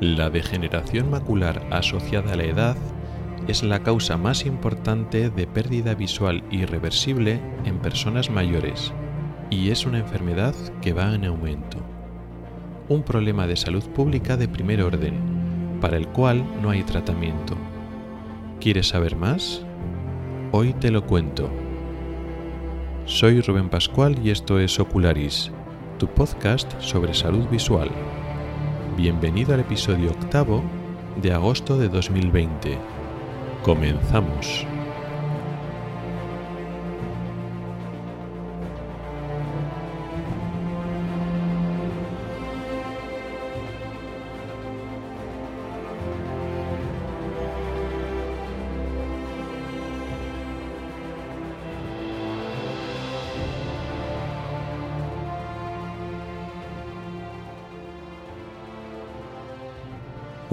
La degeneración macular asociada a la edad es la causa más importante de pérdida visual irreversible en personas mayores y es una enfermedad que va en aumento. Un problema de salud pública de primer orden, para el cual no hay tratamiento. ¿Quieres saber más? Hoy te lo cuento. Soy Rubén Pascual y esto es Ocularis, tu podcast sobre salud visual. Bienvenido al episodio octavo de agosto de 2020. Comenzamos.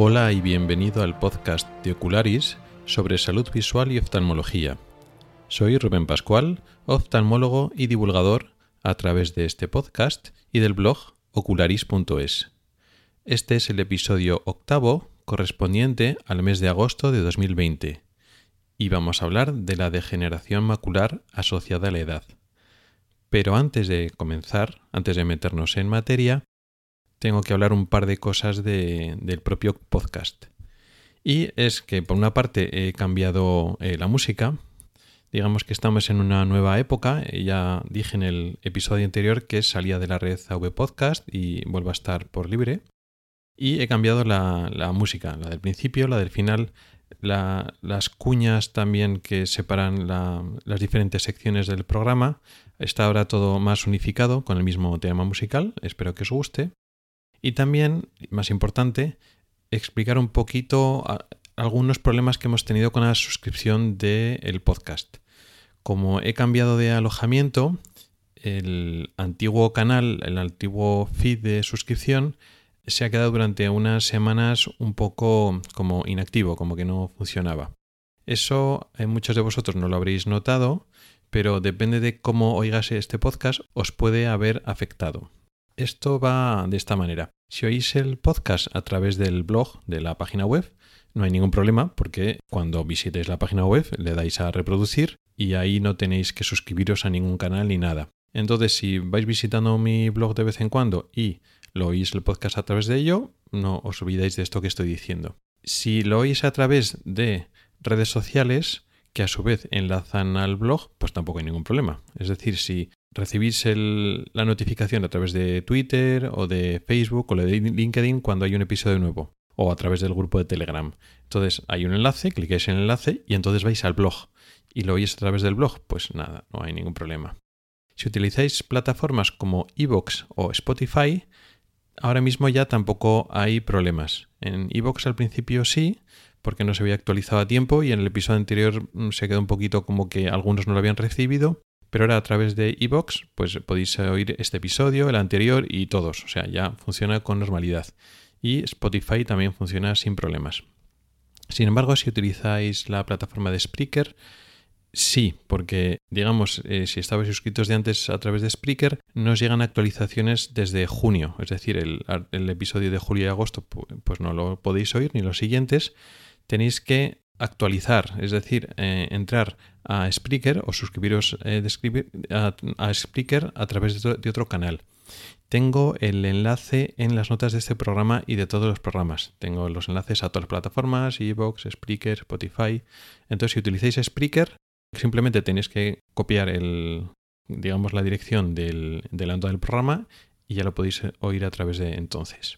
Hola y bienvenido al podcast de Ocularis sobre salud visual y oftalmología. Soy Rubén Pascual, oftalmólogo y divulgador a través de este podcast y del blog ocularis.es. Este es el episodio octavo correspondiente al mes de agosto de 2020 y vamos a hablar de la degeneración macular asociada a la edad. Pero antes de comenzar, antes de meternos en materia, tengo que hablar un par de cosas del propio podcast. Y es que por una parte he cambiado eh, la música. Digamos que estamos en una nueva época. Ya dije en el episodio anterior que salía de la red AV Podcast y vuelvo a estar por libre. Y he cambiado la, música, la del principio, la del final, las cuñas también que separan las diferentes secciones del programa. Está ahora todo más unificado con el mismo tema musical. Espero que os guste. Y también, más importante, explicar un poquito algunos problemas que hemos tenido con la suscripción del podcast. Como he cambiado de alojamiento, el antiguo canal, el antiguo feed de suscripción, se ha quedado durante unas semanas un poco como inactivo, como que no funcionaba. Eso eh, muchos de vosotros no lo habréis notado, pero depende de cómo oigas este podcast, os puede haber afectado. Esto va de esta manera. Si oís el podcast a través del blog de la página web, no hay ningún problema porque cuando visitéis la página web le dais a reproducir y ahí no tenéis que suscribiros a ningún canal ni nada. Entonces, si vais visitando mi blog de vez en cuando y lo oís el podcast a través de ello, no os olvidéis de esto que estoy diciendo. Si lo oís a través de redes sociales, que a su vez enlazan al blog, pues tampoco hay ningún problema. Es decir, si recibís la notificación a través de Twitter o de Facebook o de LinkedIn cuando hay un episodio nuevo o a través del grupo de Telegram. Entonces hay un enlace, clicáis en el enlace y entonces vais al blog y lo oís a través del blog, pues nada, no hay ningún problema. Si utilizáis plataformas como Evox o Spotify, ahora mismo ya tampoco hay problemas. En Evox al principio sí, porque no se había actualizado a tiempo y en el episodio anterior mm, se quedó un poquito como que algunos no lo habían recibido, pero ahora a través de iVoox pues podéis oír este episodio, el anterior y todos, o sea, ya funciona con normalidad. Y Spotify también funciona sin problemas. Sin embargo, si utilizáis la plataforma de Spreaker, sí, porque digamos, eh, si estabais suscritos de antes a través de Spreaker, nos llegan actualizaciones desde junio, es decir, el, el episodio de julio y agosto pues no lo podéis oír, ni los siguientes tenéis que actualizar, es decir, eh, entrar a Spreaker o suscribiros eh, a, Spreaker a través de, otro canal. Tengo el enlace en las notas de este programa y de todos los programas. Tengo los enlaces a todas las plataformas, Evox, Spreaker, Spotify. Entonces, si utilizáis Spreaker, simplemente tenéis que copiar el, digamos, la dirección del, del del programa y ya lo podéis oír a través de entonces.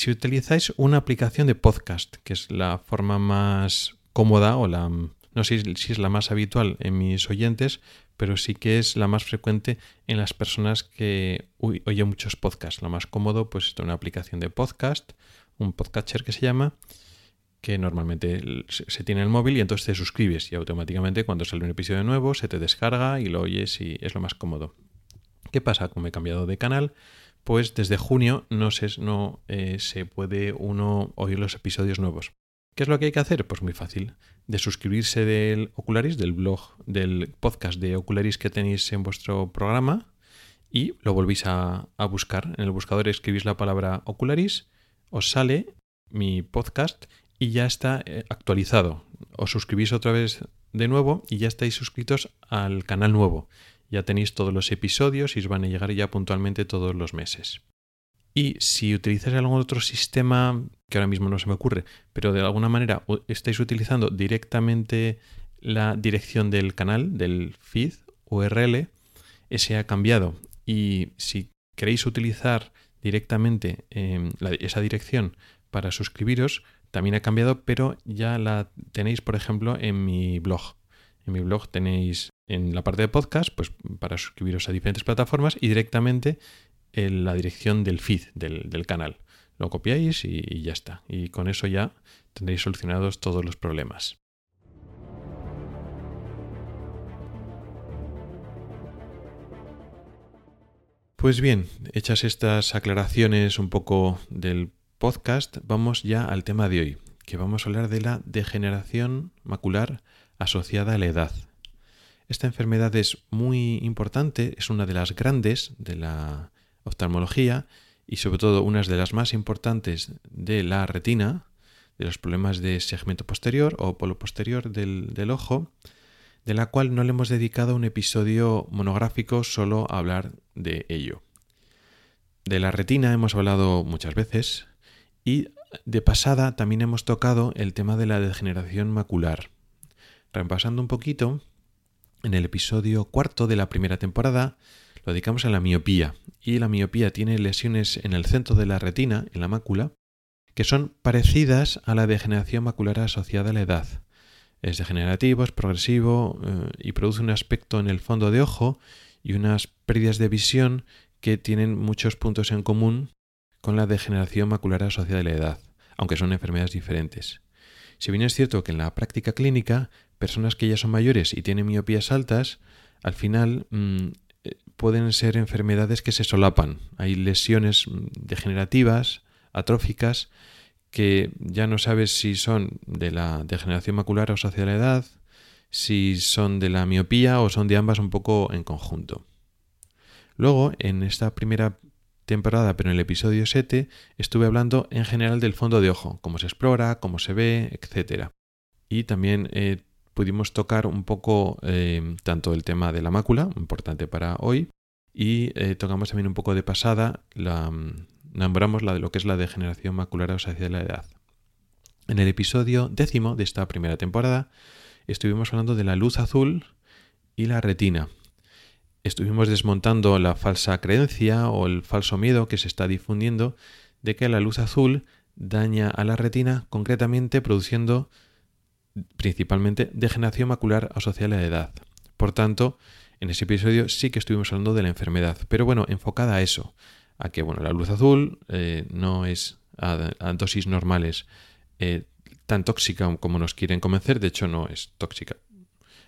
Si utilizáis una aplicación de podcast, que es la forma más cómoda o la no sé si es la más habitual en mis oyentes, pero sí que es la más frecuente en las personas que oyen muchos podcasts. Lo más cómodo, pues es una aplicación de podcast, un podcatcher que se llama, que normalmente se tiene en el móvil y entonces te suscribes y automáticamente cuando sale un episodio nuevo se te descarga y lo oyes y es lo más cómodo. ¿Qué pasa? Como he cambiado de canal, pues desde junio no, se, no eh, se puede uno oír los episodios nuevos. ¿Qué es lo que hay que hacer? Pues muy fácil. De suscribirse del Ocularis, del blog, del podcast de Ocularis que tenéis en vuestro programa y lo volvéis a, buscar. En el buscador escribís la palabra Ocularis, os sale mi podcast y ya está eh, actualizado. Os suscribís otra vez de nuevo y ya estáis suscritos al canal nuevo. Ya tenéis todos los episodios y os van a llegar ya puntualmente todos los meses. Y si utilizáis algún otro sistema, que ahora mismo no se me ocurre, pero de alguna manera estáis utilizando directamente la dirección del canal, del feed URL, ese ha cambiado. Y si queréis utilizar directamente em, esa dirección para suscribiros, también ha cambiado, pero ya la tenéis, por ejemplo, en mi blog. En mi blog tenéis en la parte de podcast, pues para suscribiros a diferentes plataformas y directamente en la dirección del feed del, canal. Lo copiáis y, ya está. Y con eso ya tendréis solucionados todos los problemas. Pues bien, hechas estas aclaraciones un poco del podcast, vamos ya al tema de hoy, que vamos a hablar de la degeneración macular asociada a la edad. Esta enfermedad es muy importante, es una de las grandes de la oftalmología y sobre todo una de las más importantes de la retina, de los problemas de segmento posterior o polo posterior del, ojo, de la cual no le hemos dedicado un episodio monográfico solo a hablar de ello. De la retina hemos hablado muchas veces y de pasada también hemos tocado el tema de la degeneración macular. Repasando un poquito, en el episodio cuarto de la primera temporada lo dedicamos a la miopía y la miopía tiene lesiones en el centro de la retina, en la mácula, que son parecidas a la degeneración macular asociada a la edad. Es degenerativo, es progresivo eh, y produce un aspecto en el fondo de ojo y unas pérdidas de visión que tienen muchos puntos en común con la degeneración macular asociada a la edad, aunque son enfermedades diferentes. Si bien es cierto que en la práctica clínica, personas que ya son mayores y tienen miopías altas, al final mm, eh, pueden ser enfermedades que se solapan. Hay lesiones mm, degenerativas, atróficas, que ya no sabes si son de la degeneración macular asociada a la edad, si son de la miopía o son de ambas un poco en conjunto. Luego, en esta primera temporada, pero en el episodio 7, estuve hablando en general del fondo de ojo, cómo se explora, cómo se ve, etc. Y también eh, pudimos tocar un poco eh, tanto el tema de la mácula, importante para hoy, y eh, tocamos también un poco de pasada, la, mm, nombramos la de lo que es la degeneración macular asociada a la edad. En el episodio décimo de esta primera temporada estuvimos hablando de la luz azul y la retina, estuvimos desmontando la falsa creencia o el falso miedo que se está difundiendo de que la luz azul daña a la retina, concretamente produciendo principalmente degeneración macular asociada a la edad. Por tanto, en ese episodio sí que estuvimos hablando de la enfermedad, pero bueno, enfocada a eso, a que bueno, la luz azul eh, no es a, dosis normales eh, tan tóxica como nos quieren convencer, de hecho no es tóxica,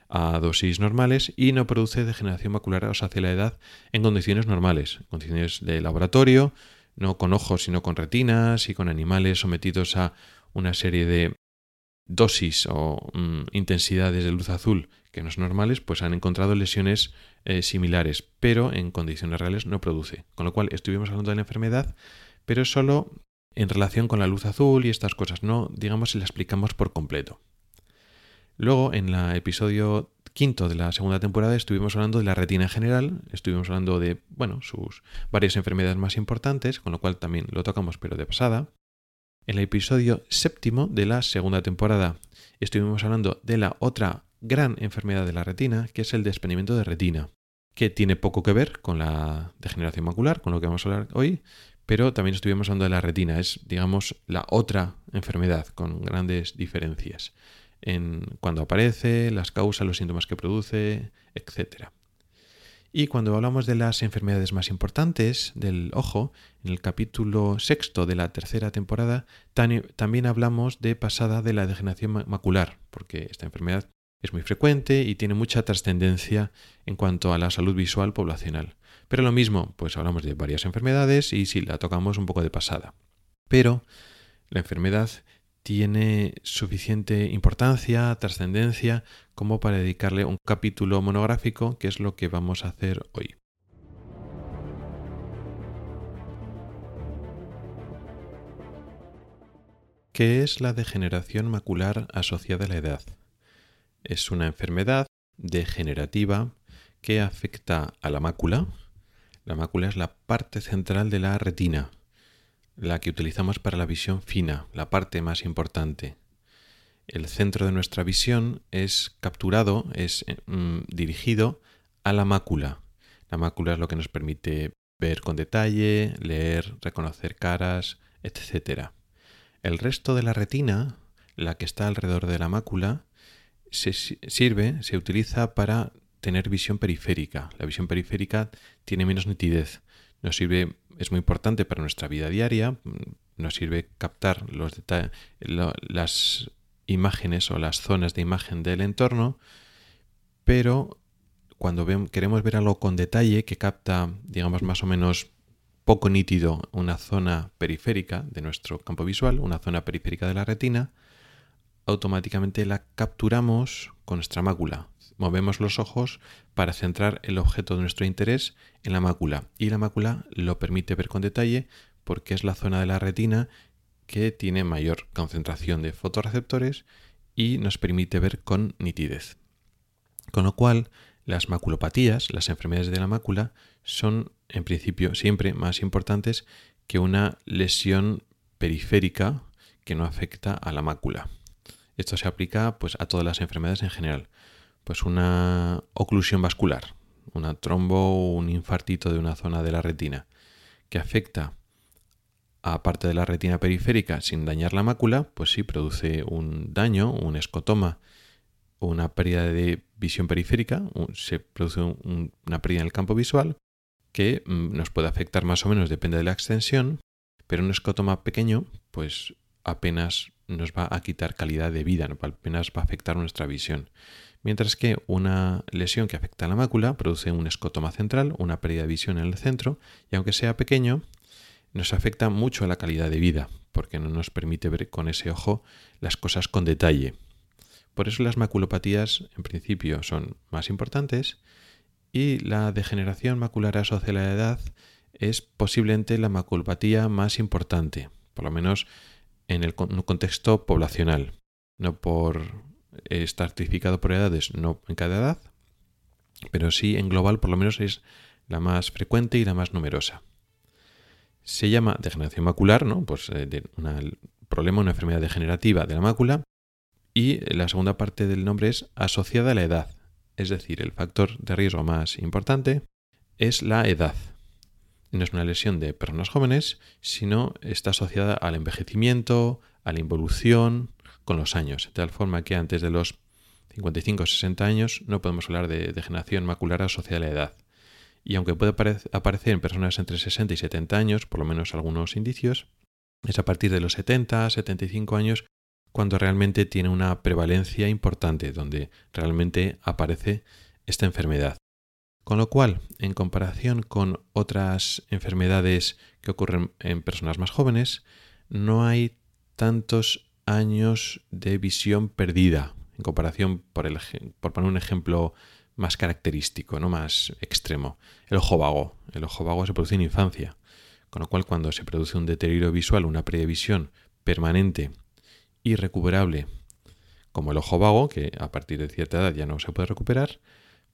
a dosis normales y no produce degeneración macular hacia la edad en condiciones normales, condiciones de laboratorio, no con ojos sino con retinas y con animales sometidos a una serie de dosis o mm, intensidades de luz azul que no son normales, pues han encontrado lesiones eh, similares, pero en condiciones reales no produce. Con lo cual estuvimos hablando de la enfermedad, pero solo en relación con la luz azul y estas cosas, no digamos si la explicamos por completo. Luego, en el episodio quinto de la segunda temporada, estuvimos hablando de la retina en general, estuvimos hablando de, bueno, sus varias enfermedades más importantes, con lo cual también lo tocamos, pero de pasada. En el episodio séptimo de la segunda temporada, estuvimos hablando de la otra gran enfermedad de la retina, que es el desprendimiento de retina, que tiene poco que ver con la degeneración macular, con lo que vamos a hablar hoy, pero también estuvimos hablando de la retina, es, digamos, la otra enfermedad con grandes diferencias en cuando aparece, las causas, los síntomas que produce, etc. Y cuando hablamos de las enfermedades más importantes del ojo, en el capítulo sexto de la tercera temporada, también hablamos de pasada de la degeneración macular, porque esta enfermedad es muy frecuente y tiene mucha trascendencia en cuanto a la salud visual poblacional. Pero lo mismo, pues hablamos de varias enfermedades y sí, la tocamos un poco de pasada. Pero la enfermedad tiene suficiente importancia, trascendencia, como para dedicarle un capítulo monográfico, que es lo que vamos a hacer hoy. ¿Qué es la degeneración macular asociada a la edad? Es una enfermedad degenerativa que afecta a la mácula. La mácula es la parte central de la retina, la que utilizamos para la visión fina, la parte más importante. El centro de nuestra visión es capturado, es mm, dirigido a la mácula. La mácula es lo que nos permite ver con detalle, leer, reconocer caras, etc. El resto de la retina, la que está alrededor de la mácula, se sirve, se utiliza para tener visión periférica. La visión periférica tiene menos nitidez. Nos sirve, es muy importante para nuestra vida diaria, nos sirve captar los las imágenes o las zonas de imagen del entorno, pero cuando queremos ver algo con detalle que capta, digamos, más o menos poco nítido una zona periférica de nuestro campo visual, una zona periférica de la retina, automáticamente la capturamos con nuestra mácula. Movemos los ojos para centrar el objeto de nuestro interés en la mácula y la mácula lo permite ver con detalle porque es la zona de la retina que tiene mayor concentración de fotorreceptores y nos permite ver con nitidez. Con lo cual, las maculopatías, las enfermedades de la mácula, son en principio siempre más importantes que una lesión periférica que no afecta a la mácula. Esto se aplica pues, a todas las enfermedades en general. Pues una oclusión vascular, una trombo o un infartito de una zona de la retina que afecta a parte de la retina periférica sin dañar la mácula, pues sí produce un daño, un escotoma, una pérdida de visión periférica, se produce una pérdida en el campo visual que mm, nos puede afectar más o menos, depende de la extensión, pero un escotoma pequeño, pues apenas nos va a quitar calidad de vida, apenas va a afectar nuestra visión. Mientras que una lesión que afecta a la mácula produce un escotoma central, una pérdida de visión en el centro, y aunque sea pequeño, nos afecta mucho a la calidad de vida, porque no nos permite ver con ese ojo las cosas con detalle. Por eso las maculopatías en principio son más importantes y la degeneración macular asociada a la edad es posiblemente la maculopatía más importante, por lo menos en el contexto poblacional, no por estratificado por edades, no en cada edad, pero sí en global por lo menos es la más frecuente y la más numerosa. Se llama degeneración macular, ¿no? Pues eh, de un problema, una enfermedad degenerativa de la mácula, y la segunda parte del nombre es asociada a la edad, es decir, el factor de riesgo más importante es la edad. No es una lesión de personas jóvenes, sino está asociada al envejecimiento, a la involución con los años, de tal forma que antes de los 55 o 60 años no podemos hablar de degeneración macular asociada a la edad. Y aunque puede aparecer en personas entre 60 y 70 años, por lo menos algunos indicios, es a partir de los 70, 75 años cuando realmente tiene una prevalencia importante, donde realmente aparece esta enfermedad. Con lo cual, en comparación con otras enfermedades que ocurren en personas más jóvenes, no hay tantos años de visión perdida, en comparación, por, el, por poner un ejemplo más característico, no más extremo, el ojo vago. El ojo vago se produce en infancia, con lo cual cuando se produce un deterioro visual, una previsión permanente irrecuperable, como el ojo vago, que a partir de cierta edad ya no se puede recuperar,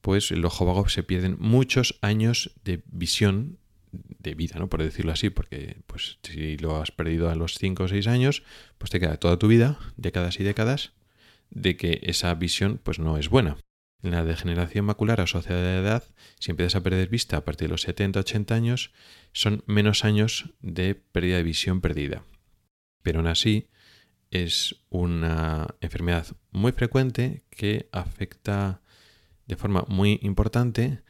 pues el ojo vago se pierden muchos años de visión de vida, ¿no? Por decirlo así, porque pues si lo has perdido a los 5 o 6 años, pues te queda toda tu vida, décadas y décadas, de que esa visión pues no es buena. En la degeneración macular asociada a la edad, si empiezas a perder vista a partir de los 70 80 años, son menos años de pérdida de visión perdida. Pero aún así, es una enfermedad muy frecuente que afecta de forma muy importante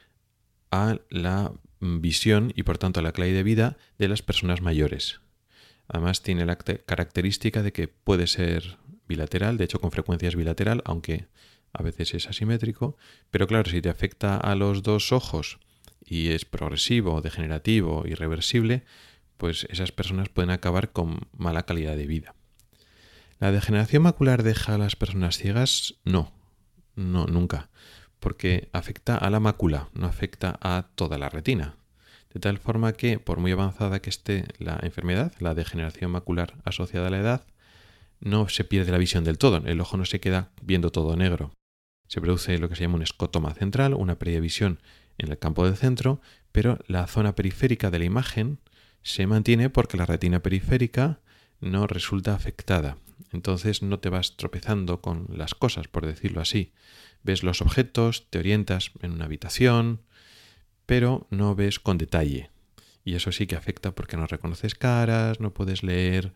a la visión y por tanto la calidad de vida de las personas mayores. Además tiene la característica de que puede ser bilateral, de hecho con frecuencia es bilateral, aunque a veces es asimétrico, pero claro, si te afecta a los dos ojos y es progresivo, degenerativo, irreversible, pues esas personas pueden acabar con mala calidad de vida. ¿La degeneración macular deja a las personas ciegas? No, no, nunca, porque afecta a la mácula, no afecta a toda la retina. De tal forma que, por muy avanzada que esté la enfermedad, la degeneración macular asociada a la edad, no se pierde la visión del todo, el ojo no se queda viendo todo negro. Se produce lo que se llama un escotoma central, una pérdida de visión en el campo del centro, pero la zona periférica de la imagen se mantiene porque la retina periférica no resulta afectada. Entonces no te vas tropezando con las cosas, por decirlo así. Ves los objetos, te orientas en una habitación, pero no ves con detalle. Y eso sí que afecta porque no reconoces caras, no puedes leer,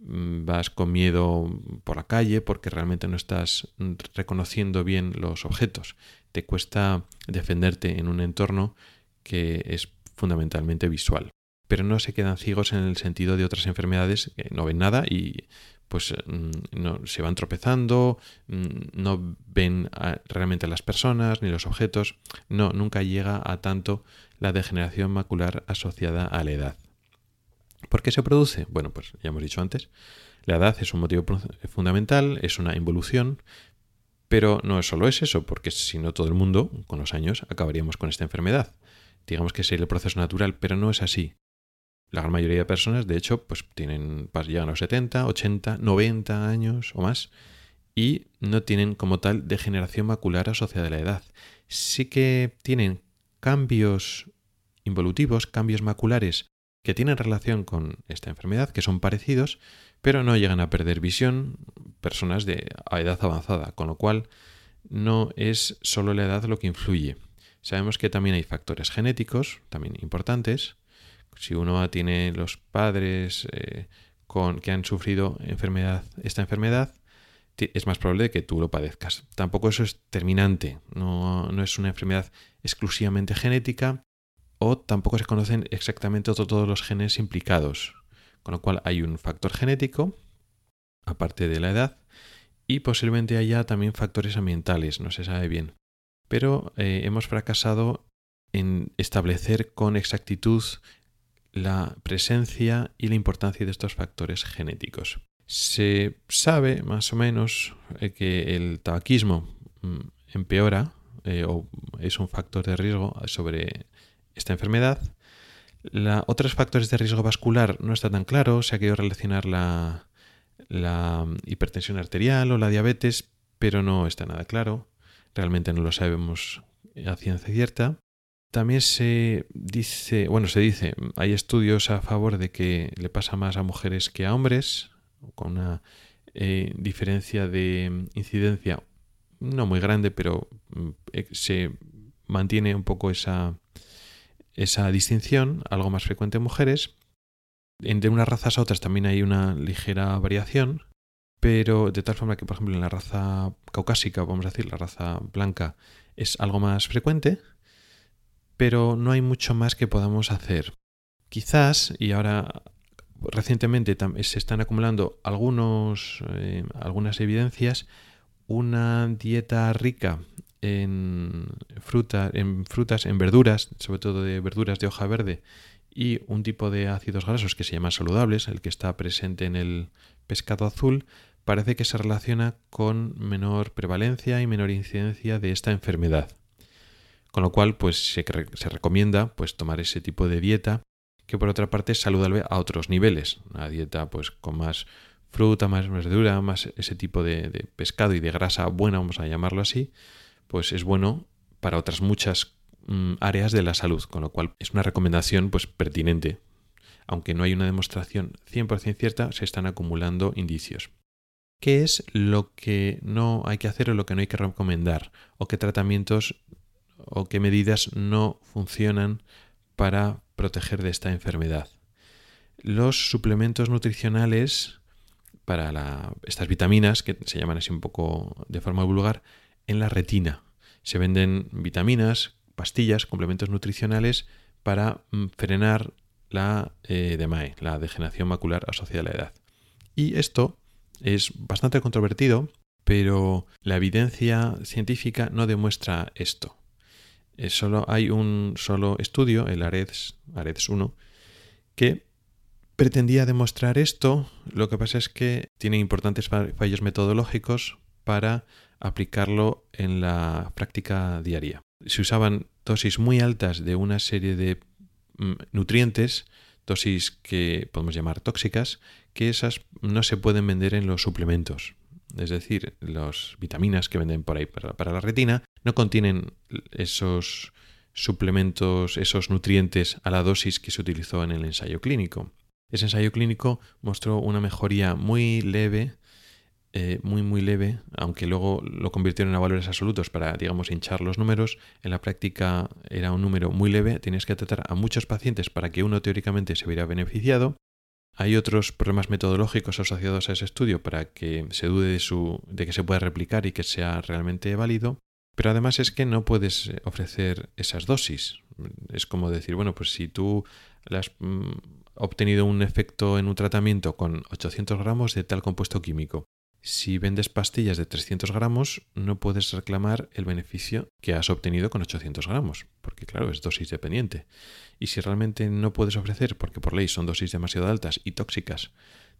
mm, vas con miedo por la calle porque realmente no estás reconociendo bien los objetos. Te cuesta defenderte en un entorno que es fundamentalmente visual. Pero no se quedan ciegos en el sentido de otras enfermedades que no ven nada y pues mm, no, se van tropezando, mm, no ven realmente a las personas ni los objetos. No, nunca llega a tanto la degeneración macular asociada a la edad. ¿Por qué se produce? Bueno, pues ya hemos dicho antes, la edad es un motivo fundamental, es una involución, pero no solo es eso, porque si no todo el mundo, con los años, acabaríamos con esta enfermedad. Digamos que sería el proceso natural, pero no es así. La gran mayoría de personas, de hecho, pues tienen, llegan a los 70, 80, 90 años o más y no tienen como tal degeneración macular asociada a la edad. Sí que tienen cambios involutivos, cambios maculares que tienen relación con esta enfermedad, que son parecidos, pero no llegan a perder visión personas de edad avanzada, con lo cual no es solo la edad lo que influye. Sabemos que también hay factores genéticos, también importantes, si uno tiene los padres eh, con, que han sufrido enfermedad, esta enfermedad, es más probable que tú lo padezcas. Tampoco eso es terminante, no, no es una enfermedad exclusivamente genética o tampoco se conocen exactamente todos los genes implicados. Con lo cual hay un factor genético, aparte de la edad, y posiblemente haya también factores ambientales, no se sabe bien. Pero eh, hemos fracasado en establecer con exactitud la presencia y la importancia de estos factores genéticos. Se sabe más o menos eh, que el tabaquismo mm, empeora eh, o es un factor de riesgo sobre esta enfermedad. La, otros factores de riesgo vascular no está tan claro, se ha querido relacionar la, la hipertensión arterial o la diabetes, pero no está nada claro. Realmente no lo sabemos a ciencia cierta. También se dice, bueno, se dice, hay estudios a favor de que le pasa más a mujeres que a hombres, con una eh, diferencia de incidencia no muy grande, pero mm, eh, se mantiene un poco esa, esa distinción, algo más frecuente en mujeres. Entre unas razas a otras también hay una ligera variación, pero de tal forma que, por ejemplo, en la raza caucásica, vamos a decir, la raza blanca, es algo más frecuente, pero no hay mucho más que podamos hacer. Quizás, y ahora recientemente se están acumulando algunos, eh, algunas evidencias, una dieta rica en, en frutas, en verduras, sobre todo de verduras de hoja verde, y un tipo de ácidos grasos que se llaman saludables, el que está presente en el pescado azul, parece que se relaciona con menor prevalencia y menor incidencia de esta enfermedad. Con lo cual, pues se, recomienda pues, tomar ese tipo de dieta, que por otra parte es saludable a otros niveles. Una dieta pues con más fruta, más verdura, más ese tipo de, pescado y de grasa buena, vamos a llamarlo así, pues es bueno para otras muchas mm, áreas de la salud, con lo cual es una recomendación pues pertinente. Aunque no hay una demostración 100% cierta, se están acumulando indicios. ¿Qué es lo que no hay que hacer o lo que no hay que recomendar? ¿O qué tratamientos o qué medidas no funcionan para proteger de esta enfermedad. Los suplementos nutricionales para estas vitaminas, que se llaman así un poco de forma vulgar, en la retina. Se venden vitaminas, pastillas, complementos nutricionales para mm, frenar la eh, DMAE, la degeneración macular asociada a la edad. Y esto es bastante controvertido, pero la evidencia científica no demuestra esto. Eh, solo hay un solo estudio, el AREDS, AREDS 1, que pretendía demostrar esto. Lo que pasa es que tiene importantes fallos metodológicos para aplicarlo en la práctica diaria. Se usaban dosis muy altas de una serie de mm, nutrientes, dosis que podemos llamar tóxicas, que esas no se pueden vender en los suplementos. Es decir, las vitaminas que venden por ahí para, la retina no contienen esos suplementos, esos nutrientes a la dosis que se utilizó en el ensayo clínico. Ese ensayo clínico mostró una mejoría muy leve, eh, muy muy leve, aunque luego lo convirtieron a valores absolutos para, digamos, hinchar los números. En la práctica era un número muy leve, tenías que tratar a muchos pacientes para que uno teóricamente se hubiera beneficiado. Hay otros problemas metodológicos asociados a ese estudio para que se dude de, su, de que se pueda replicar y que sea realmente válido. Pero además es que no puedes ofrecer esas dosis. Es como decir, bueno, pues si tú las mm, obtenido un efecto en un tratamiento con 800 gramos de tal compuesto químico. Si vendes pastillas de 300 gramos, no puedes reclamar el beneficio que has obtenido con 800 gramos, porque claro, es dosis dependiente. Y si realmente no puedes ofrecer, porque por ley son dosis demasiado altas y tóxicas,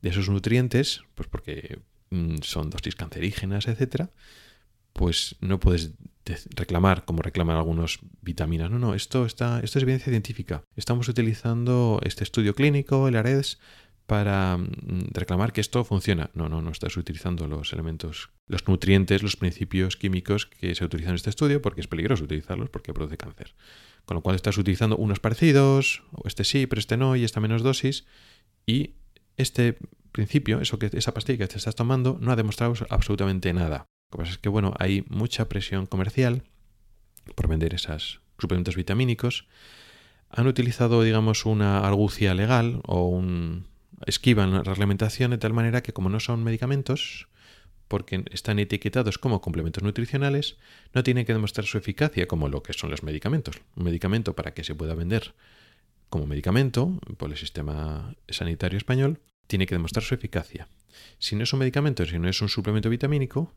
de esos nutrientes, pues porque mm, son dosis cancerígenas, etcétera, pues no puedes reclamar como reclaman algunos vitaminas. No, no, esto, está, esto es evidencia científica. Estamos utilizando este estudio clínico, el AREDS, para mm, reclamar que esto funciona. No, no, no estás utilizando los elementos, los nutrientes, los principios químicos que se utilizan en este estudio porque es peligroso utilizarlos porque produce cáncer. Con lo cual estás utilizando unos parecidos, o este sí, pero este no, y esta menos dosis, y este principio, eso que, esa pastilla que te estás tomando, no ha demostrado absolutamente nada. Lo que pasa es que, bueno, hay mucha presión comercial por vender esos suplementos vitamínicos. Han utilizado, digamos, una argucia legal o un esquivan la reglamentación de tal manera que como no son medicamentos, porque están etiquetados como complementos nutricionales, no tienen que demostrar su eficacia como lo que son los medicamentos. Un medicamento para que se pueda vender como medicamento por el sistema sanitario español tiene que demostrar su eficacia. Si no es un medicamento, si no es un suplemento vitamínico,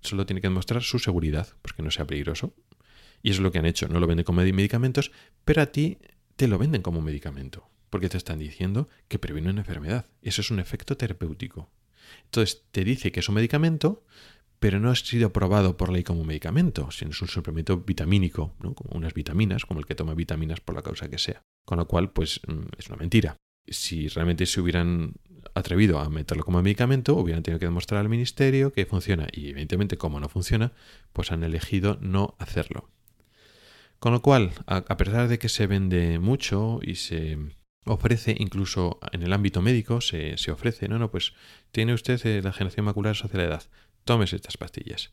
solo tiene que demostrar su seguridad, porque no sea peligroso. Y eso es lo que han hecho, no lo venden como medicamentos, pero a ti te lo venden como medicamento, porque te están diciendo que previene una enfermedad. Eso es un efecto terapéutico. Entonces te dice que es un medicamento, pero no ha sido aprobado por ley como medicamento, sino es un suplemento vitamínico, ¿no? como unas vitaminas, como el que toma vitaminas por la causa que sea. Con lo cual, pues mm, es una mentira. Si realmente se hubieran atrevido a meterlo como medicamento, hubieran tenido que demostrar al ministerio que funciona y evidentemente como no funciona, pues han elegido no hacerlo. Con lo cual, a, pesar de que se vende mucho y se ofrece incluso en el ámbito médico, se, ofrece, no, no, pues tiene usted eh, la generación macular social la edad, tómese estas pastillas.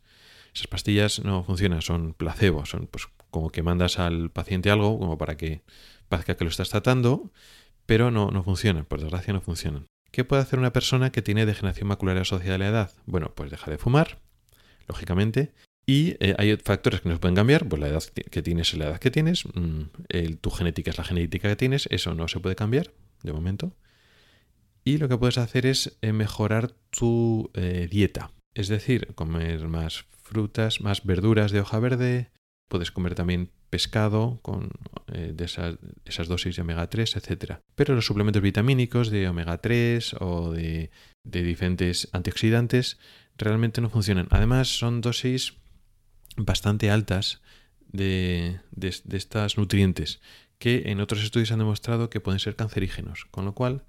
Esas pastillas no funcionan, son placebo, son pues como que mandas al paciente algo como para que parezca que lo estás tratando, pero no, no funcionan, por desgracia no funcionan. ¿Qué puede hacer una persona que tiene degeneración macular asociada a la edad? Bueno, pues deja de fumar, lógicamente, y eh, hay factores que no se pueden cambiar, pues la edad que tienes es la edad que tienes, mm, tu genética es la genética que tienes, eso no se puede cambiar de momento. Y lo que puedes hacer es eh, mejorar tu eh, dieta, es decir, comer más frutas, más verduras de hoja verde, puedes comer también pescado con de esas, dosis de omega 3, etc. Pero los suplementos vitamínicos de omega 3 o de, diferentes antioxidantes realmente no funcionan. Además son dosis bastante altas de, de, de estas nutrientes que en otros estudios han demostrado que pueden ser cancerígenos. Con lo cual,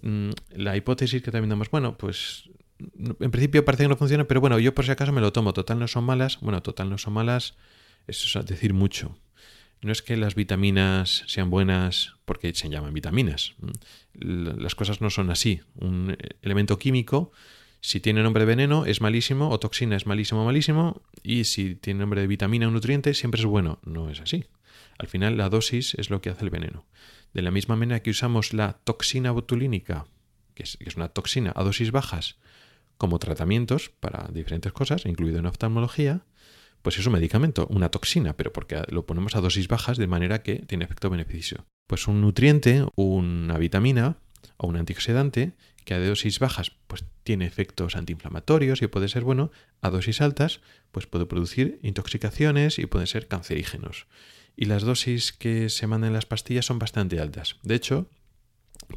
mm, la hipótesis que también damos, bueno, pues en principio parece que no funciona, pero bueno, yo por si acaso me lo tomo, total no son malas, bueno, total no son malas, eso es decir mucho. No es que las vitaminas sean buenas porque se llaman vitaminas. Las cosas no son así. Un elemento químico, si tiene nombre de veneno, es malísimo, o toxina es malísimo, malísimo, y si tiene nombre de vitamina o nutriente, siempre es bueno. No es así. Al final, la dosis es lo que hace el veneno. De la misma manera que usamos la toxina botulínica, que es, que es una toxina a dosis bajas, como tratamientos para diferentes cosas, incluido en oftalmología, pues es un medicamento, una toxina, pero porque lo ponemos a dosis bajas de manera que tiene efecto beneficio. Pues un nutriente, una vitamina o un antioxidante que a dosis bajas pues tiene efectos antiinflamatorios y puede ser bueno, a dosis altas pues puede producir intoxicaciones y pueden ser cancerígenos. Y las dosis que se mandan en las pastillas son bastante altas. De hecho,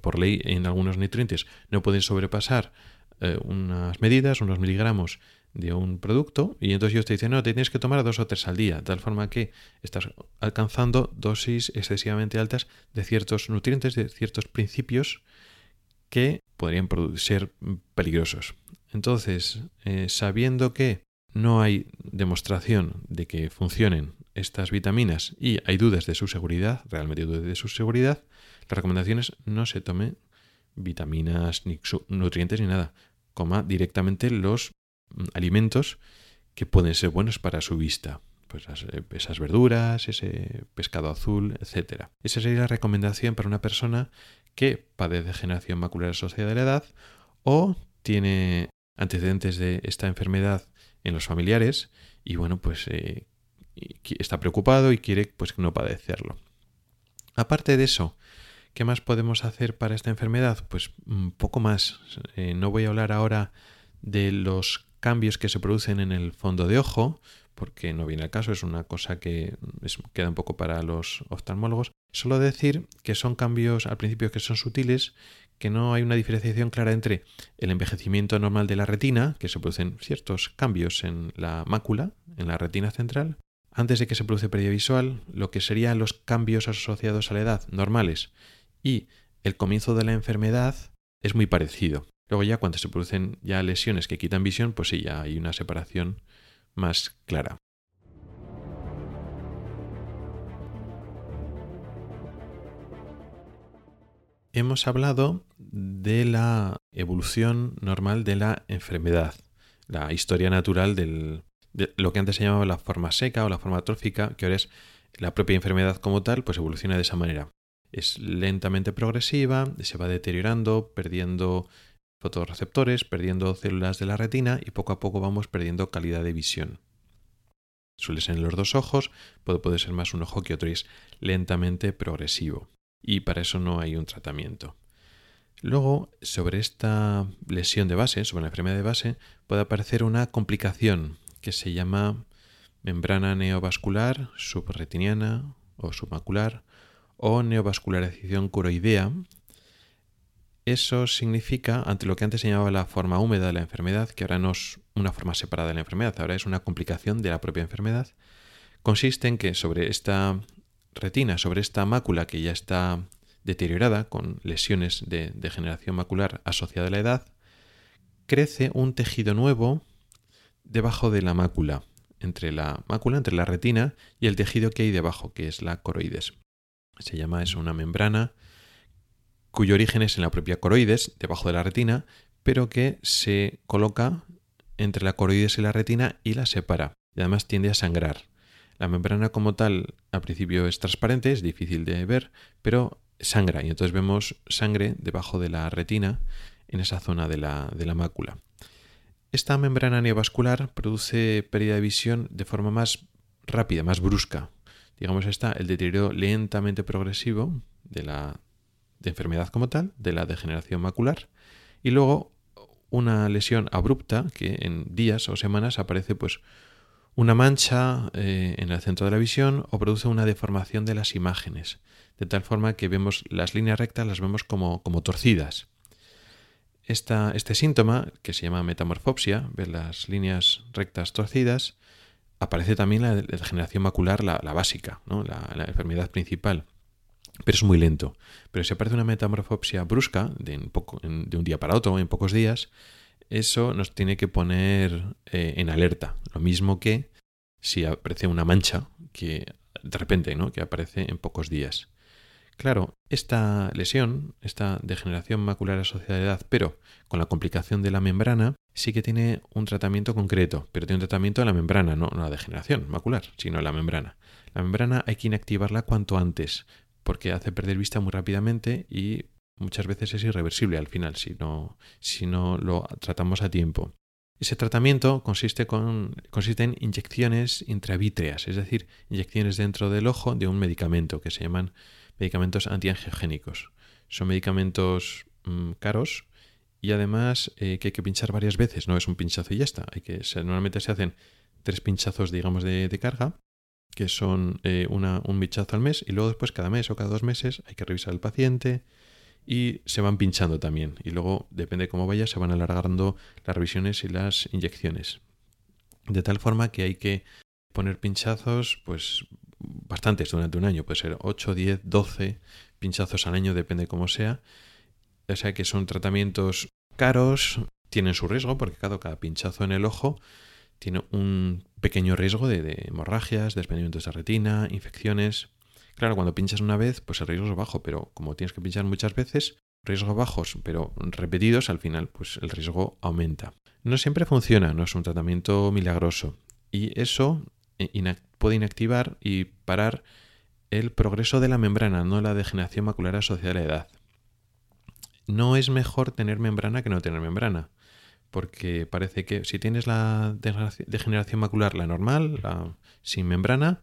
por ley en algunos nutrientes no pueden sobrepasar eh, unas medidas, unos miligramos de un producto y entonces ellos te dicen, no, te tienes que tomar dos o tres al día, de tal forma que estás alcanzando dosis excesivamente altas de ciertos nutrientes, de ciertos principios que podrían ser peligrosos. Entonces, eh, sabiendo que no hay demostración de que funcionen estas vitaminas y hay dudas de su seguridad, realmente dudas de su seguridad, la recomendación es no se tome vitaminas ni nutrientes ni nada. Coma directamente los mm, alimentos que pueden ser buenos para su vista. Pues eh, esas verduras, ese pescado azul, etc. Esa sería la recomendación para una persona que padece degeneración macular asociada a la edad o tiene antecedentes de esta enfermedad en los familiares y bueno, pues eh, está preocupado y quiere pues no padecerlo. Aparte de eso, ¿qué más podemos hacer para esta enfermedad? Pues un poco más. Eh, no voy a hablar ahora de los cambios que se producen en el fondo de ojo, porque no viene al caso, es una cosa que queda un poco para los oftalmólogos. Solo decir que son cambios al principio que son sutiles, que no hay una diferenciación clara entre el envejecimiento normal de la retina, que se producen ciertos cambios en la mácula, en la retina central, antes de que se produce pérdida visual, lo que serían los cambios asociados a la edad normales y el comienzo de la enfermedad es muy parecido. Luego ya cuando se producen ya lesiones que quitan visión, pues sí, ya hay una separación más clara. Hemos hablado de la evolución normal de la enfermedad, la historia natural de lo que antes se llamaba la forma seca o la forma atrófica, que ahora es la propia enfermedad como tal, pues evoluciona de esa manera. Es lentamente progresiva, se va deteriorando, perdiendo fotorreceptores, perdiendo células de la retina y poco a poco vamos perdiendo calidad de visión. Suele ser en los dos ojos, puede, puede ser más un ojo que otro y es lentamente progresivo y para eso no hay un tratamiento. Luego, sobre esta lesión de base, sobre la enfermedad de base, puede aparecer una complicación que se llama membrana neovascular subretiniana o submacular o neovascularización curoidea. Eso significa, ante lo que antes se llamaba la forma húmeda de la enfermedad, que ahora no es una forma separada de la enfermedad, ahora es una complicación de la propia enfermedad, consiste en que sobre esta retina, sobre esta mácula que ya está deteriorada con lesiones de degeneración macular asociada a la edad, crece un tejido nuevo debajo de la mácula, entre la mácula, entre la retina y el tejido que hay debajo, que es la coroides. Se llama es una membrana cuyo origen es en la propia coroides, debajo de la retina, pero que se coloca entre la coroides y la retina y la separa. Y además tiende a sangrar. La membrana como tal al principio es transparente, es difícil de ver, pero sangra y entonces vemos sangre debajo de la retina en esa zona de la, de la mácula. Esta membrana neovascular produce pérdida de visión de forma más rápida, más brusca. Digamos, está el deterioro lentamente progresivo de la de enfermedad como tal, de la degeneración macular, y luego una lesión abrupta que en días o semanas aparece pues una mancha eh, en el centro de la visión o produce una deformación de las imágenes, de tal forma que vemos las líneas rectas, las vemos como, como torcidas. este síntoma, que se llama metamorfopsia, ver las líneas rectas torcidas, aparece también la degeneración macular, la, básica, la, enfermedad principal. Pero es muy lento. Pero si aparece una metamorfopsia brusca, de, de un día para otro, en pocos días, eso nos tiene que poner eh, en alerta. Lo mismo que si aparece una mancha que de repente, ¿no? Que aparece en pocos días. Claro, esta lesión, esta degeneración macular asociada a la edad, pero con la complicación de la membrana, sí que tiene un tratamiento concreto, pero tiene un tratamiento de la membrana, no, no la degeneración macular, sino la membrana. La membrana hay que inactivarla cuanto antes, porque hace perder vista muy rápidamente y muchas veces es irreversible al final si no, si no lo tratamos a tiempo. Ese tratamiento consiste, con, consiste en inyecciones intravítreas, es decir, inyecciones dentro del ojo de un medicamento que se llaman medicamentos antiangiogénicos. Son medicamentos mm, caros y además eh, que hay que pinchar varias veces, no es un pinchazo y ya está. Que, normalmente se hacen tres pinchazos, digamos, de, carga, que son eh, un pinchazo al mes y luego después cada mes o cada dos meses hay que revisar al paciente, y se van pinchando también. Y luego, depende de cómo vaya, se van alargando las revisiones y las inyecciones. De tal forma que hay que poner pinchazos, pues bastantes durante un año, puede ser 8, 10, 12 pinchazos al año, depende cómo sea. O sea que son tratamientos caros, tienen su riesgo, porque cada, cada pinchazo en el ojo tiene un pequeño riesgo de, hemorragias, desprendimientos de retina, infecciones. Claro, cuando pinchas una vez, pues el riesgo es bajo, pero como tienes que pinchar muchas veces, riesgos bajos, pero repetidos, al final, pues el riesgo aumenta. No siempre funciona, no es un tratamiento milagroso. Y eso puede inactivar y parar el progreso de la membrana, no la degeneración macular asociada a la edad. No es mejor tener membrana que no tener membrana, porque parece que si tienes la degeneración macular, la normal, sin membrana,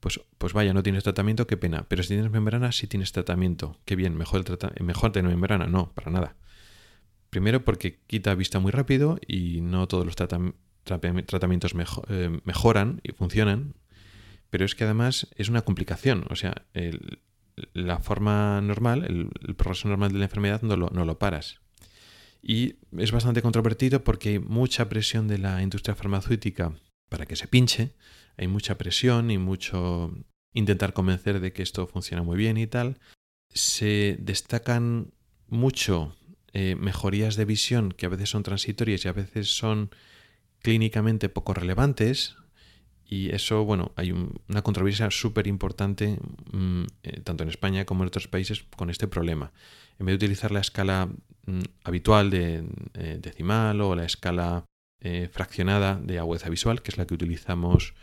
pues, pues vaya, no tienes tratamiento, qué pena. Pero si tienes membrana, sí tienes tratamiento. Qué bien, mejor, el mejor tener membrana. No, para nada. Primero porque quita vista muy rápido y no todos los tratamientos eh, mejoran y funcionan. Pero es que además es una complicación. O sea, la forma normal, el, progreso normal de la enfermedad no lo, no lo paras. Y es bastante controvertido porque hay mucha presión de la industria farmacéutica para que se pinche, hay mucha presión y mucho intentar convencer de que esto funciona muy bien y tal. Se destacan mucho eh, mejorías de visión que a veces son transitorias y a veces son clínicamente poco relevantes. Y eso, bueno, hay una controversia súper importante mm, eh, tanto en España como en otros países con este problema. En vez de utilizar la escala mm, habitual de eh, decimal o la escala fraccionada de agudeza visual, que es la que utilizamos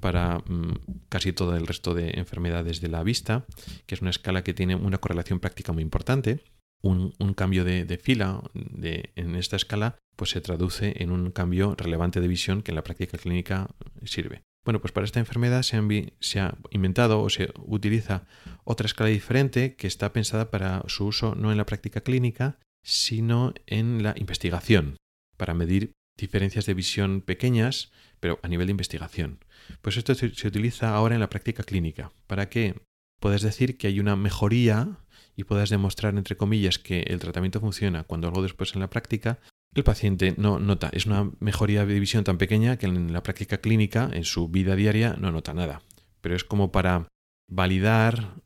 para mm, casi todo el resto de enfermedades de la vista, que es una escala que tiene una correlación práctica muy importante un, cambio de, fila de, en esta escala pues se traduce en un cambio relevante de visión que en la práctica clínica sirve. Bueno, pues para esta enfermedad se, se ha inventado o se utiliza otra escala diferente que está pensada para su uso no en la práctica clínica, sino en la investigación, para medir diferencias de visión pequeñas, pero a nivel de investigación. Pues esto se, utiliza ahora en la práctica clínica, para que puedes decir que hay una mejoría y puedas demostrar, entre comillas, que el tratamiento funciona cuando algo después en la práctica, el paciente no nota. Es una mejoría de visión tan pequeña que en la práctica clínica, en su vida diaria, no nota nada. Pero es como para validar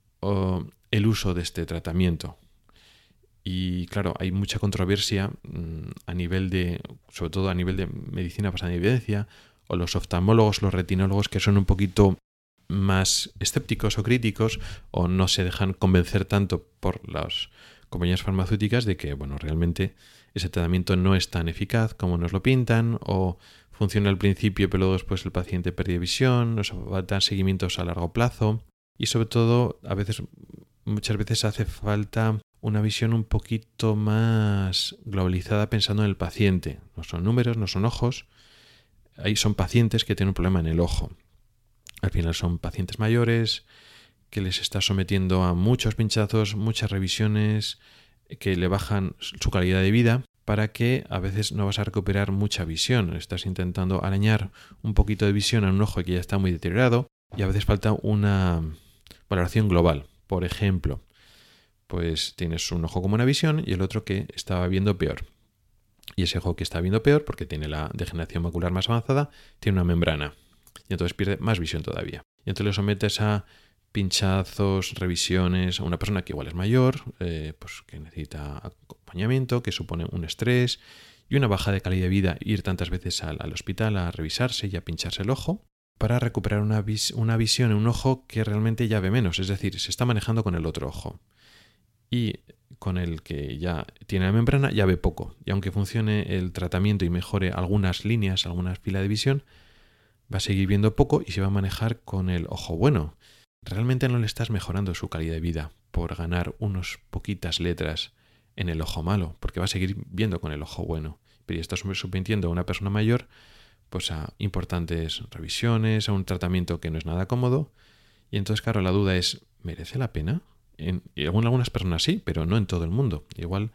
el uso de este tratamiento. Y claro, hay mucha controversia mm, a nivel de, sobre todo a nivel de medicina basada en evidencia, o los oftalmólogos, los retinólogos, que son un poquito más escépticos o críticos o no se dejan convencer tanto por las compañías farmacéuticas de que, bueno, realmente ese tratamiento no es tan eficaz como nos lo pintan o funciona al principio pero luego después el paciente pierde visión, nos dar seguimientos a largo plazo y sobre todo a veces, muchas veces hace falta una visión un poquito más globalizada pensando en el paciente. No son números, no son ojos. Ahí son pacientes que tienen un problema en el ojo. Al final son pacientes mayores que les está sometiendo a muchos pinchazos, muchas revisiones que le bajan su calidad de vida para que a veces no vas a recuperar mucha visión. Estás intentando arañar un poquito de visión a un ojo que ya está muy deteriorado y a veces falta una valoración global. Por ejemplo, pues tienes un ojo con buena visión y el otro que estaba viendo peor. Y ese ojo que está viendo peor, porque tiene la degeneración macular más avanzada, tiene una membrana y entonces pierde más visión todavía. Y entonces le sometes a pinchazos, revisiones a una persona que igual es mayor, eh, pues que necesita acompañamiento, que supone un estrés y una baja de calidad de vida, ir tantas veces al, hospital a revisarse y a pincharse el ojo para recuperar una, una visión en un ojo que realmente ya ve menos, es decir, se está manejando con el otro ojo. Y con el que ya tiene la membrana ya ve poco. Y aunque funcione el tratamiento y mejore algunas líneas, algunas filas de visión, va a seguir viendo poco y se va a manejar con el ojo bueno. Realmente no le estás mejorando su calidad de vida por ganar unos poquitas letras en el ojo malo, porque va a seguir viendo con el ojo bueno. Pero estás sometiendo a una persona mayor pues a importantes revisiones, a un tratamiento que no es nada cómodo. Y entonces, claro, la duda es, ¿merece la pena? En, algunas personas sí, pero no en todo el mundo. Igual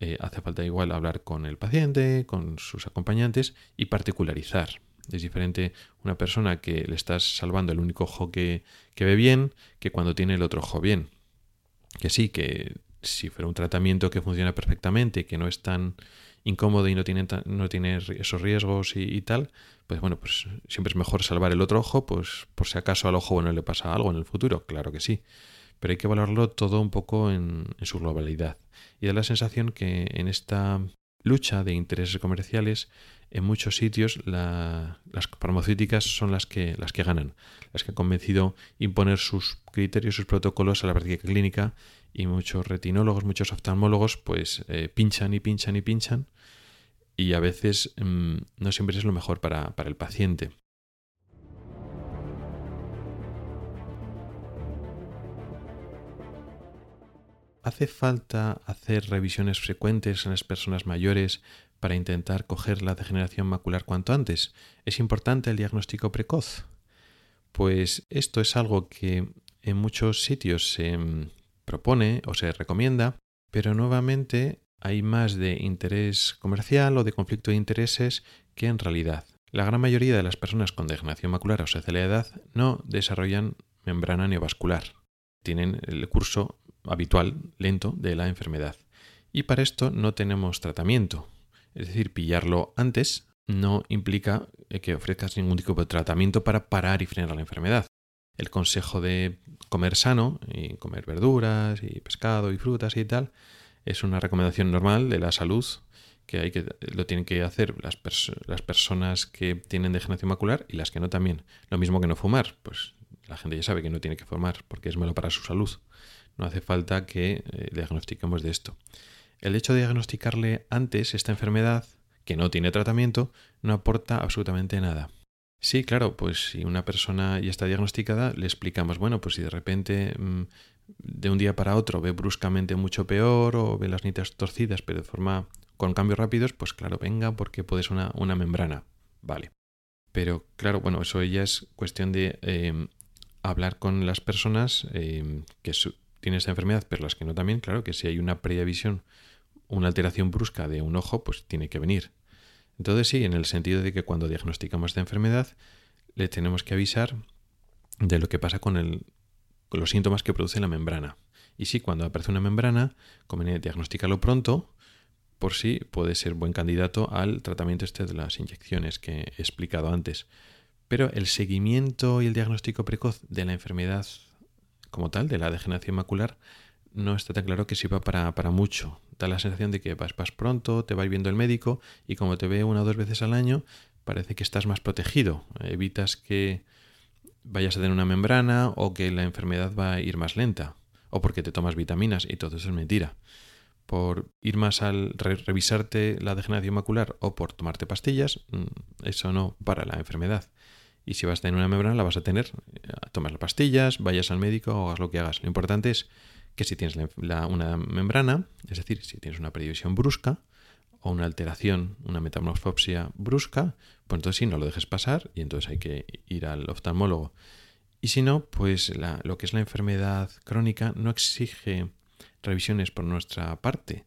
eh, hace falta igual hablar con el paciente, con sus acompañantes y particularizar. Es diferente una persona que le estás salvando el único ojo que, que ve bien que cuando tiene el otro ojo bien. Que sí, que si fuera un tratamiento que funciona perfectamente, que no es tan incómodo y no tiene, no tiene esos riesgos y, tal, pues bueno, pues siempre es mejor salvar el otro ojo, pues por si acaso al ojo bueno le pasa algo en el futuro, claro que sí. Pero hay que valorarlo todo un poco en, su globalidad. Y da la sensación que en esta lucha de intereses comerciales, en muchos sitios las farmacéuticas son las que, las que ganan, las que han convencido imponer sus criterios, sus protocolos a la práctica clínica y muchos retinólogos, muchos oftalmólogos pues eh, pinchan y pinchan y pinchan y a veces mm, no siempre es lo mejor para, para el paciente. ¿Hace falta hacer revisiones frecuentes en las personas mayores para intentar coger la degeneración macular cuanto antes? ¿Es importante el diagnóstico precoz? Pues esto es algo que en muchos sitios se mm, propone o se recomienda, pero nuevamente hay más de interés comercial o de conflicto de intereses que en realidad. La gran mayoría de las personas con degeneración macular o de edad no desarrollan membrana neovascular. Tienen el curso habitual, lento, de la enfermedad. Y para esto no tenemos tratamiento. Es decir, pillarlo antes no implica que ofrezcas ningún tipo de tratamiento para parar y frenar la enfermedad. El consejo de comer sano y comer verduras y pescado y frutas y tal es una recomendación normal de la salud que, hay que lo tienen que hacer las, las personas que tienen degeneración macular y las que no también. Lo mismo que no fumar, pues la gente ya sabe que no tiene que fumar porque es malo para su salud. No hace falta que eh, diagnostiquemos de esto. El hecho de diagnosticarle antes esta enfermedad, que no tiene tratamiento, no aporta absolutamente nada. Sí, claro, pues si una persona ya está diagnosticada, le explicamos, bueno, pues si de repente mm, de un día para otro ve bruscamente mucho peor o ve las nitas torcidas, pero de forma con cambios rápidos, pues claro, venga, porque puede ser una, membrana. Vale. Pero claro, bueno, eso ya es cuestión de eh, hablar con las personas eh, que, tiene esta enfermedad, pero las que no también, claro que si hay una previsión, una alteración brusca de un ojo, pues tiene que venir. Entonces sí, en el sentido de que cuando diagnosticamos esta enfermedad, le tenemos que avisar de lo que pasa con, el, con los síntomas que produce la membrana. Y sí, cuando aparece una membrana, conviene diagnosticarlo pronto, por si puede ser buen candidato al tratamiento este de las inyecciones que he explicado antes. Pero el seguimiento y el diagnóstico precoz de la enfermedad como tal, de la degeneración macular, no está tan claro que sirva para, para mucho. Da la sensación de que vas, vas pronto, te va viendo el médico y como te ve una o dos veces al año, parece que estás más protegido. Evitas que vayas a tener una membrana o que la enfermedad va a ir más lenta o porque te tomas vitaminas y todo eso es mentira. Por ir más al revisarte la degeneración macular o por tomarte pastillas, mm, eso no para la enfermedad. Y si vas a tener una membrana, la vas a tener. Tomas las pastillas, vayas al médico o hagas lo que hagas. Lo importante es que si tienes una membrana, es decir, si tienes una predivisión brusca o una alteración, una metamorfopsia brusca, pues entonces sí, no lo dejes pasar y entonces hay que ir al oftalmólogo. Y si no, pues lo que es la enfermedad crónica no exige revisiones por nuestra parte.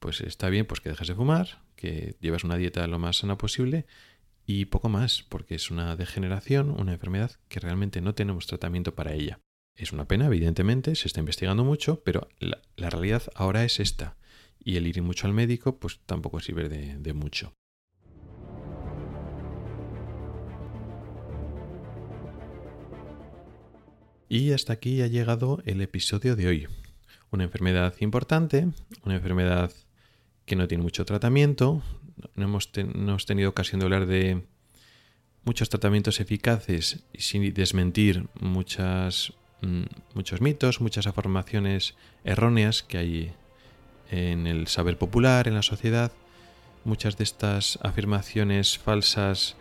Pues está bien pues que dejes de fumar, que llevas una dieta lo más sana posible y poco más, porque es una degeneración, una enfermedad que realmente no tenemos tratamiento para ella. Es una pena, evidentemente, se está investigando mucho, pero la, realidad ahora es esta. Y el ir mucho al médico, pues tampoco sirve de, de mucho. Y hasta aquí ha llegado el episodio de hoy. Una enfermedad importante, una enfermedad que no tiene mucho tratamiento, no hemos, tenido ocasión de hablar de muchos tratamientos eficaces y sin desmentir muchas, mm, muchos mitos, muchas afirmaciones erróneas que hay en el saber popular, en la sociedad. Muchas de estas afirmaciones falsas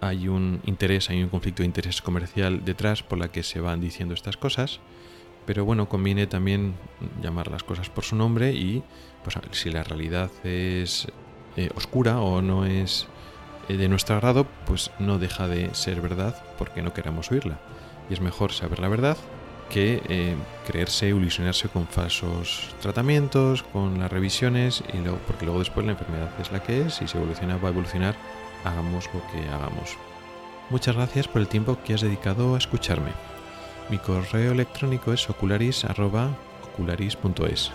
hay un interés, hay un conflicto de interés comercial detrás por la que se van diciendo estas cosas. Pero bueno, conviene también llamar las cosas por su nombre y pues, si la realidad es eh, oscura o no es eh, de nuestro agrado, pues no deja de ser verdad porque no queramos oírla. Y es mejor saber la verdad que eh, creerse o ilusionarse con falsos tratamientos, con las revisiones, y luego, porque luego después la enfermedad es la que es y si evoluciona va a evolucionar, hagamos lo que hagamos. Muchas gracias por el tiempo que has dedicado a escucharme. Mi correo electrónico es ocularis.ocularis.es.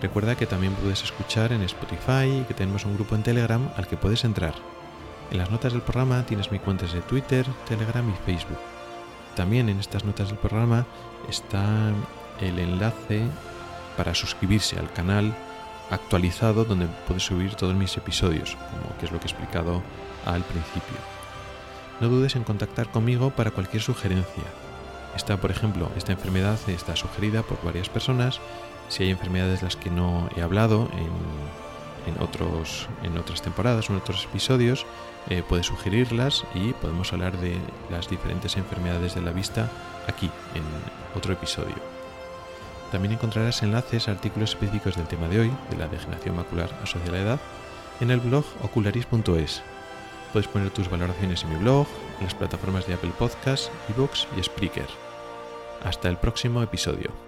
Recuerda que también puedes escuchar en Spotify y que tenemos un grupo en Telegram al que puedes entrar. En las notas del programa tienes mis cuentas de Twitter, Telegram y Facebook. También en estas notas del programa está el enlace para suscribirse al canal actualizado donde puedes subir todos mis episodios, como que es lo que he explicado al principio. No dudes en contactar conmigo para cualquier sugerencia. Esta, por ejemplo, esta enfermedad está sugerida por varias personas. Si hay enfermedades de las que no he hablado en, otros, en otras temporadas o en otros episodios, eh, puedes sugerirlas y podemos hablar de las diferentes enfermedades de la vista aquí, en otro episodio. También encontrarás enlaces a artículos específicos del tema de hoy, de la degeneración macular asociada a la edad, en el blog ocularis.es. Puedes poner tus valoraciones en mi blog, en las plataformas de Apple Podcasts, Evox y Spreaker. Hasta el próximo episodio.